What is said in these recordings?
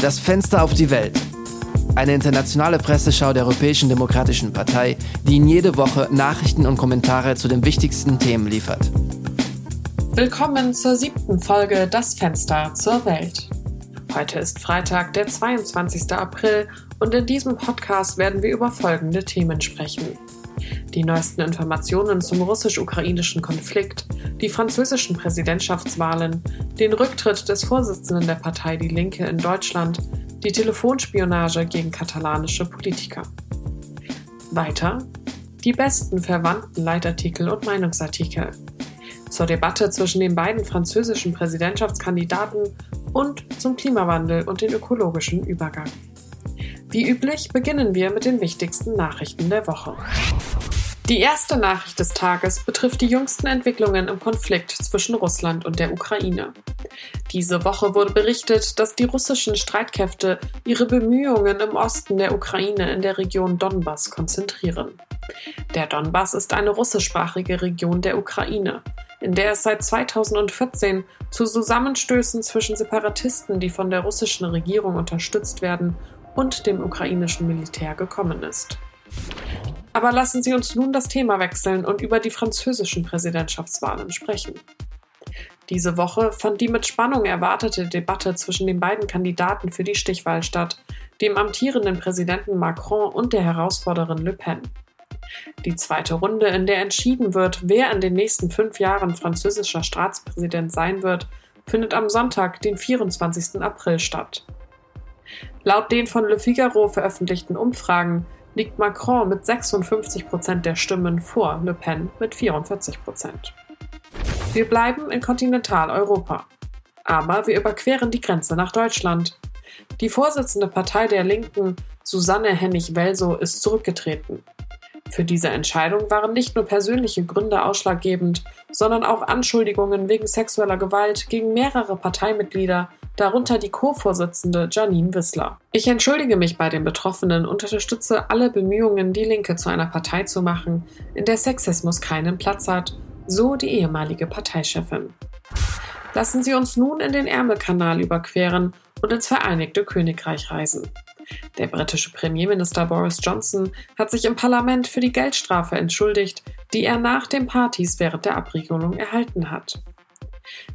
Das Fenster auf die Welt. Eine internationale Presseschau der Europäischen Demokratischen Partei, die Ihnen jede Woche Nachrichten und Kommentare zu den wichtigsten Themen liefert. Willkommen zur siebten Folge Das Fenster zur Welt. Heute ist Freitag, der 22. April und in diesem Podcast werden wir über folgende Themen sprechen. Die neuesten Informationen zum russisch-ukrainischen Konflikt, die französischen Präsidentschaftswahlen, den Rücktritt des Vorsitzenden der Partei Die Linke in Deutschland, die Telefonspionage gegen katalanische Politiker. Weiter die besten verwandten Leitartikel und Meinungsartikel. Zur Debatte zwischen den beiden französischen Präsidentschaftskandidaten und zum Klimawandel und den ökologischen Übergang. Wie üblich beginnen wir mit den wichtigsten Nachrichten der Woche. Die erste Nachricht des Tages betrifft die jüngsten Entwicklungen im Konflikt zwischen Russland und der Ukraine. Diese Woche wurde berichtet, dass die russischen Streitkräfte ihre Bemühungen im Osten der Ukraine in der Region Donbass konzentrieren. Der Donbass ist eine russischsprachige Region der Ukraine, in der es seit 2014 zu Zusammenstößen zwischen Separatisten, die von der russischen Regierung unterstützt werden, und dem ukrainischen Militär gekommen ist. Aber lassen Sie uns nun das Thema wechseln und über die französischen Präsidentschaftswahlen sprechen. Diese Woche fand die mit Spannung erwartete Debatte zwischen den beiden Kandidaten für die Stichwahl statt, dem amtierenden Präsidenten Macron und der Herausforderin Le Pen. Die zweite Runde, in der entschieden wird, wer in den nächsten fünf Jahren französischer Staatspräsident sein wird, findet am Sonntag, den 24. April statt. Laut den von Le Figaro veröffentlichten Umfragen liegt Macron mit 56 Prozent der Stimmen vor Le Pen mit 44 Prozent. Wir bleiben in Kontinentaleuropa. Aber wir überqueren die Grenze nach Deutschland. Die Vorsitzende Partei der Linken, Susanne Hennig-Welsow, ist zurückgetreten. Für diese Entscheidung waren nicht nur persönliche Gründe ausschlaggebend, sondern auch Anschuldigungen wegen sexueller Gewalt gegen mehrere Parteimitglieder, darunter die Co-Vorsitzende Janine Wissler. Ich entschuldige mich bei den Betroffenen und unterstütze alle Bemühungen, die Linke zu einer Partei zu machen, in der Sexismus keinen Platz hat, so die ehemalige Parteichefin. Lassen Sie uns nun in den Ärmelkanal überqueren und ins Vereinigte Königreich reisen. Der britische Premierminister Boris Johnson hat sich im Parlament für die Geldstrafe entschuldigt, die er nach den Partys während der Abriegelung erhalten hat.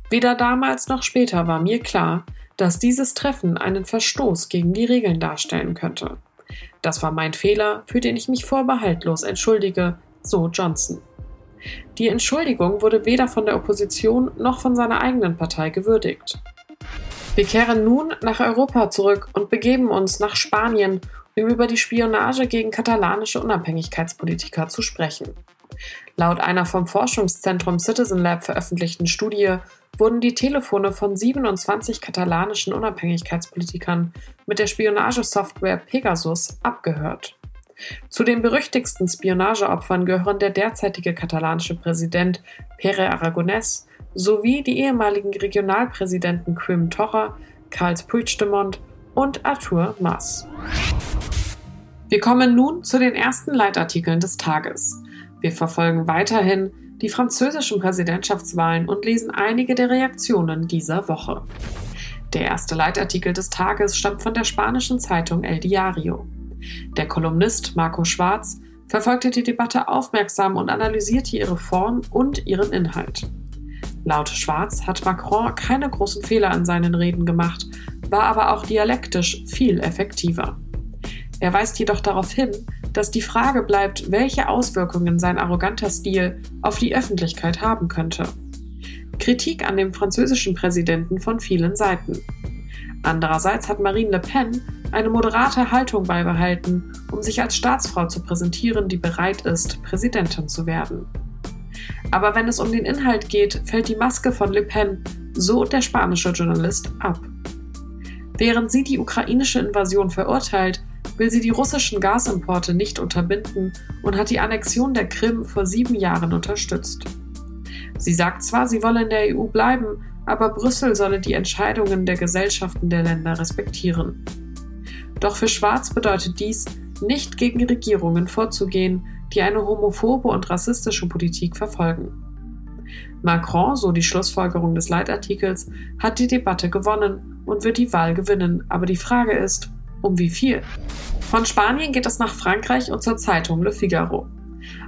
Weder damals noch später war mir klar, dass dieses Treffen einen Verstoß gegen die Regeln darstellen könnte. Das war mein Fehler, für den ich mich vorbehaltlos entschuldige, so Johnson. Die Entschuldigung wurde weder von der Opposition noch von seiner eigenen Partei gewürdigt. Wir kehren nun nach Europa zurück und begeben uns nach Spanien, um über die Spionage gegen katalanische Unabhängigkeitspolitiker zu sprechen. Laut einer vom Forschungszentrum Citizen Lab veröffentlichten Studie wurden die Telefone von 27 katalanischen Unabhängigkeitspolitikern mit der Spionagesoftware Pegasus abgehört. Zu den berüchtigsten Spionageopfern gehören der derzeitige katalanische Präsident Pere Aragonés sowie die ehemaligen Regionalpräsidenten Quim Torra, Karls Puigdemont und Arthur Mas. Wir kommen nun zu den ersten Leitartikeln des Tages. Wir verfolgen weiterhin die französischen Präsidentschaftswahlen und lesen einige der Reaktionen dieser Woche. Der erste Leitartikel des Tages stammt von der spanischen Zeitung El Diario. Der Kolumnist Marco Schwarz verfolgte die Debatte aufmerksam und analysierte ihre Form und ihren Inhalt. Laut Schwarz hat Macron keine großen Fehler an seinen Reden gemacht, war aber auch dialektisch viel effektiver. Er weist jedoch darauf hin, dass die Frage bleibt, welche Auswirkungen sein arroganter Stil auf die Öffentlichkeit haben könnte. Kritik an dem französischen Präsidenten von vielen Seiten. Andererseits hat Marine Le Pen eine moderate Haltung beibehalten, um sich als Staatsfrau zu präsentieren, die bereit ist, Präsidentin zu werden. Aber wenn es um den Inhalt geht, fällt die Maske von Le Pen, so der spanische Journalist, ab. Während sie die ukrainische Invasion verurteilt, will sie die russischen Gasimporte nicht unterbinden und hat die Annexion der Krim vor sieben Jahren unterstützt. Sie sagt zwar, sie wolle in der EU bleiben, aber Brüssel solle die Entscheidungen der Gesellschaften der Länder respektieren. Doch für Schwarz bedeutet dies, nicht gegen Regierungen vorzugehen, die eine homophobe und rassistische Politik verfolgen. Macron, so die Schlussfolgerung des Leitartikels, hat die Debatte gewonnen und wird die Wahl gewinnen. Aber die Frage ist, um wie viel? Von Spanien geht es nach Frankreich und zur Zeitung Le Figaro.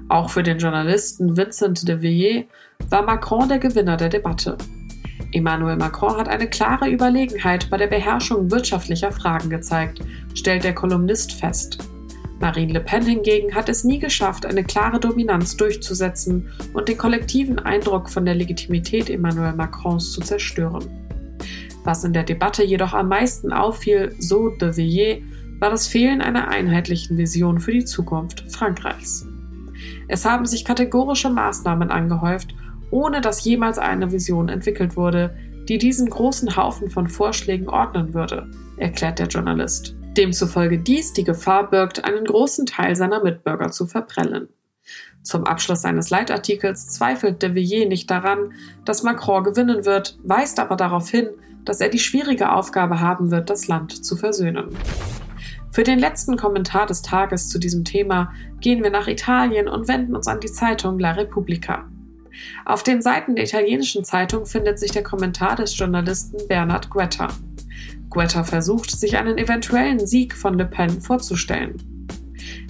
Auch für den Journalisten Vincent de Villiers war Macron der Gewinner der Debatte. Emmanuel Macron hat eine klare Überlegenheit bei der Beherrschung wirtschaftlicher Fragen gezeigt, stellt der Kolumnist fest. Marine Le Pen hingegen hat es nie geschafft, eine klare Dominanz durchzusetzen und den kollektiven Eindruck von der Legitimität Emmanuel Macrons zu zerstören. Was in der Debatte jedoch am meisten auffiel, so de Villiers, war das Fehlen einer einheitlichen Vision für die Zukunft Frankreichs. Es haben sich kategorische Maßnahmen angehäuft, ohne dass jemals eine Vision entwickelt wurde, die diesen großen Haufen von Vorschlägen ordnen würde, erklärt der Journalist. Demzufolge dies die Gefahr birgt, einen großen Teil seiner Mitbürger zu verprellen. Zum Abschluss seines Leitartikels zweifelt de Villiers nicht daran, dass Macron gewinnen wird, weist aber darauf hin, dass er die schwierige Aufgabe haben wird, das Land zu versöhnen. Für den letzten Kommentar des Tages zu diesem Thema gehen wir nach Italien und wenden uns an die Zeitung La Repubblica. Auf den Seiten der italienischen Zeitung findet sich der Kommentar des Journalisten Bernard Guetta. Guetta versucht, sich einen eventuellen Sieg von Le Pen vorzustellen.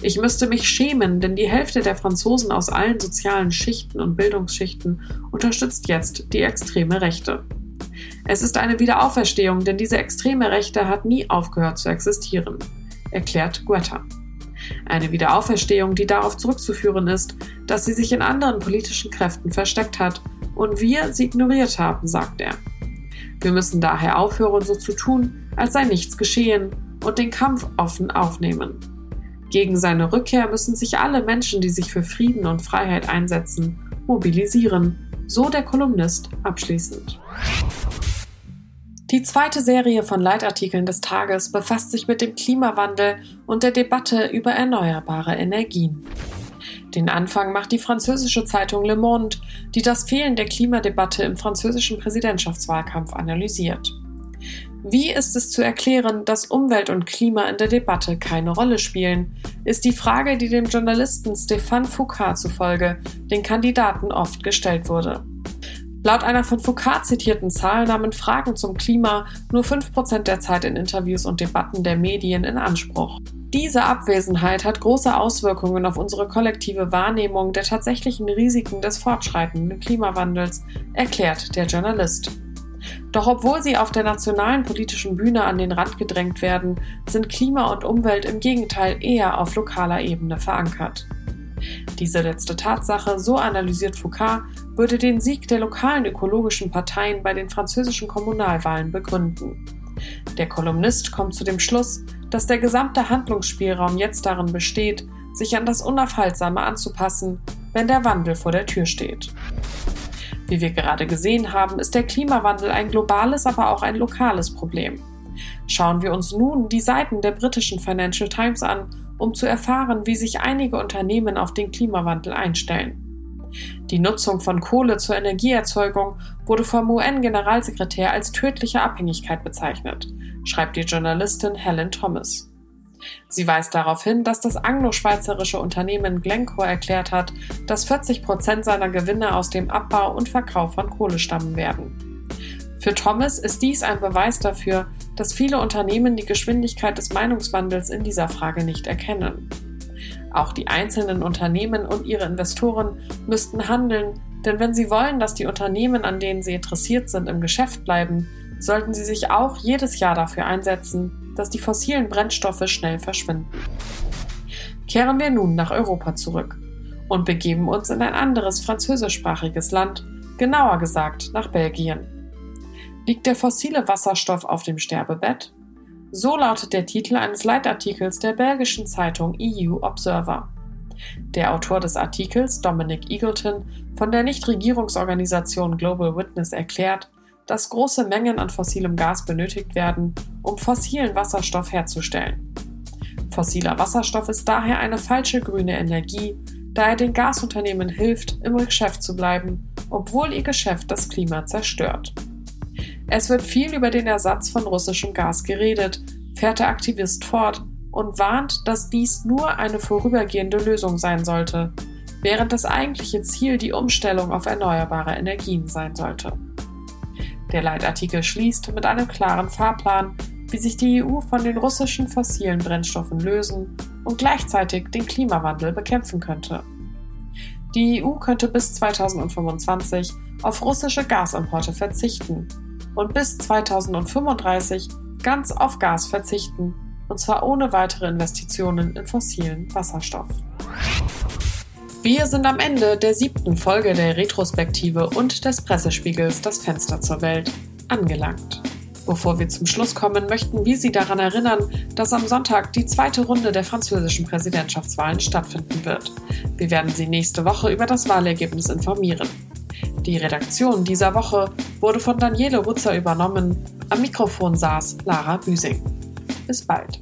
Ich müsste mich schämen, denn die Hälfte der Franzosen aus allen sozialen Schichten und Bildungsschichten unterstützt jetzt die extreme Rechte. Es ist eine Wiederauferstehung, denn diese extreme Rechte hat nie aufgehört zu existieren, erklärt Guetta. Eine Wiederauferstehung, die darauf zurückzuführen ist, dass sie sich in anderen politischen Kräften versteckt hat und wir sie ignoriert haben, sagt er. Wir müssen daher aufhören, so zu tun, als sei nichts geschehen und den Kampf offen aufnehmen. Gegen seine Rückkehr müssen sich alle Menschen, die sich für Frieden und Freiheit einsetzen, mobilisieren, so der Kolumnist abschließend. Die zweite Serie von Leitartikeln des Tages befasst sich mit dem Klimawandel und der Debatte über erneuerbare Energien. Den Anfang macht die französische Zeitung Le Monde, die das Fehlen der Klimadebatte im französischen Präsidentschaftswahlkampf analysiert. Wie ist es zu erklären, dass Umwelt und Klima in der Debatte keine Rolle spielen, ist die Frage, die dem Journalisten Stéphane Foucault zufolge den Kandidaten oft gestellt wurde. Laut einer von Foucault zitierten Zahl nahmen Fragen zum Klima nur 5% der Zeit in Interviews und Debatten der Medien in Anspruch. Diese Abwesenheit hat große Auswirkungen auf unsere kollektive Wahrnehmung der tatsächlichen Risiken des fortschreitenden Klimawandels, erklärt der Journalist. Doch obwohl sie auf der nationalen politischen Bühne an den Rand gedrängt werden, sind Klima und Umwelt im Gegenteil eher auf lokaler Ebene verankert. Diese letzte Tatsache, so analysiert Foucault, würde den Sieg der lokalen ökologischen Parteien bei den französischen Kommunalwahlen begründen. Der Kolumnist kommt zu dem Schluss, dass der gesamte Handlungsspielraum jetzt darin besteht, sich an das Unaufhaltsame anzupassen, wenn der Wandel vor der Tür steht. Wie wir gerade gesehen haben, ist der Klimawandel ein globales, aber auch ein lokales Problem. Schauen wir uns nun die Seiten der britischen Financial Times an um zu erfahren, wie sich einige Unternehmen auf den Klimawandel einstellen. Die Nutzung von Kohle zur Energieerzeugung wurde vom UN-Generalsekretär als tödliche Abhängigkeit bezeichnet, schreibt die Journalistin Helen Thomas. Sie weist darauf hin, dass das anglo-schweizerische Unternehmen Glencore erklärt hat, dass 40 Prozent seiner Gewinne aus dem Abbau und Verkauf von Kohle stammen werden. Für Thomas ist dies ein Beweis dafür, dass viele Unternehmen die Geschwindigkeit des Meinungswandels in dieser Frage nicht erkennen. Auch die einzelnen Unternehmen und ihre Investoren müssten handeln, denn wenn sie wollen, dass die Unternehmen, an denen sie interessiert sind, im Geschäft bleiben, sollten sie sich auch jedes Jahr dafür einsetzen, dass die fossilen Brennstoffe schnell verschwinden. Kehren wir nun nach Europa zurück und begeben uns in ein anderes französischsprachiges Land, genauer gesagt nach Belgien. Liegt der fossile Wasserstoff auf dem Sterbebett? So lautet der Titel eines Leitartikels der belgischen Zeitung EU Observer. Der Autor des Artikels, Dominic Eagleton, von der Nichtregierungsorganisation Global Witness erklärt, dass große Mengen an fossilem Gas benötigt werden, um fossilen Wasserstoff herzustellen. Fossiler Wasserstoff ist daher eine falsche grüne Energie, da er den Gasunternehmen hilft, im Geschäft zu bleiben, obwohl ihr Geschäft das Klima zerstört. Es wird viel über den Ersatz von russischem Gas geredet, fährt der Aktivist fort und warnt, dass dies nur eine vorübergehende Lösung sein sollte. während das eigentliche Ziel die Umstellung auf erneuerbare Energien sein sollte. Der Leitartikel schließt mit einem klaren Fahrplan, wie sich die EU von den russischen fossilen Brennstoffen lösen und gleichzeitig den Klimawandel bekämpfen könnte. Die EU könnte bis 2025 auf russische Gasimporte verzichten und bis 2035 ganz auf Gas verzichten, und zwar ohne weitere Investitionen in fossilen Wasserstoff. Wir sind am Ende der siebten Folge der Retrospektive und des Pressespiegels Das Fenster zur Welt angelangt. Bevor wir zum Schluss kommen, möchten wir Sie daran erinnern, dass am Sonntag die zweite Runde der französischen Präsidentschaftswahlen stattfinden wird. Wir werden Sie nächste Woche über das Wahlergebnis informieren. Die Redaktion dieser Woche wurde von Daniele Rutzer übernommen. Am Mikrofon saß Lara Büsing. Bis bald.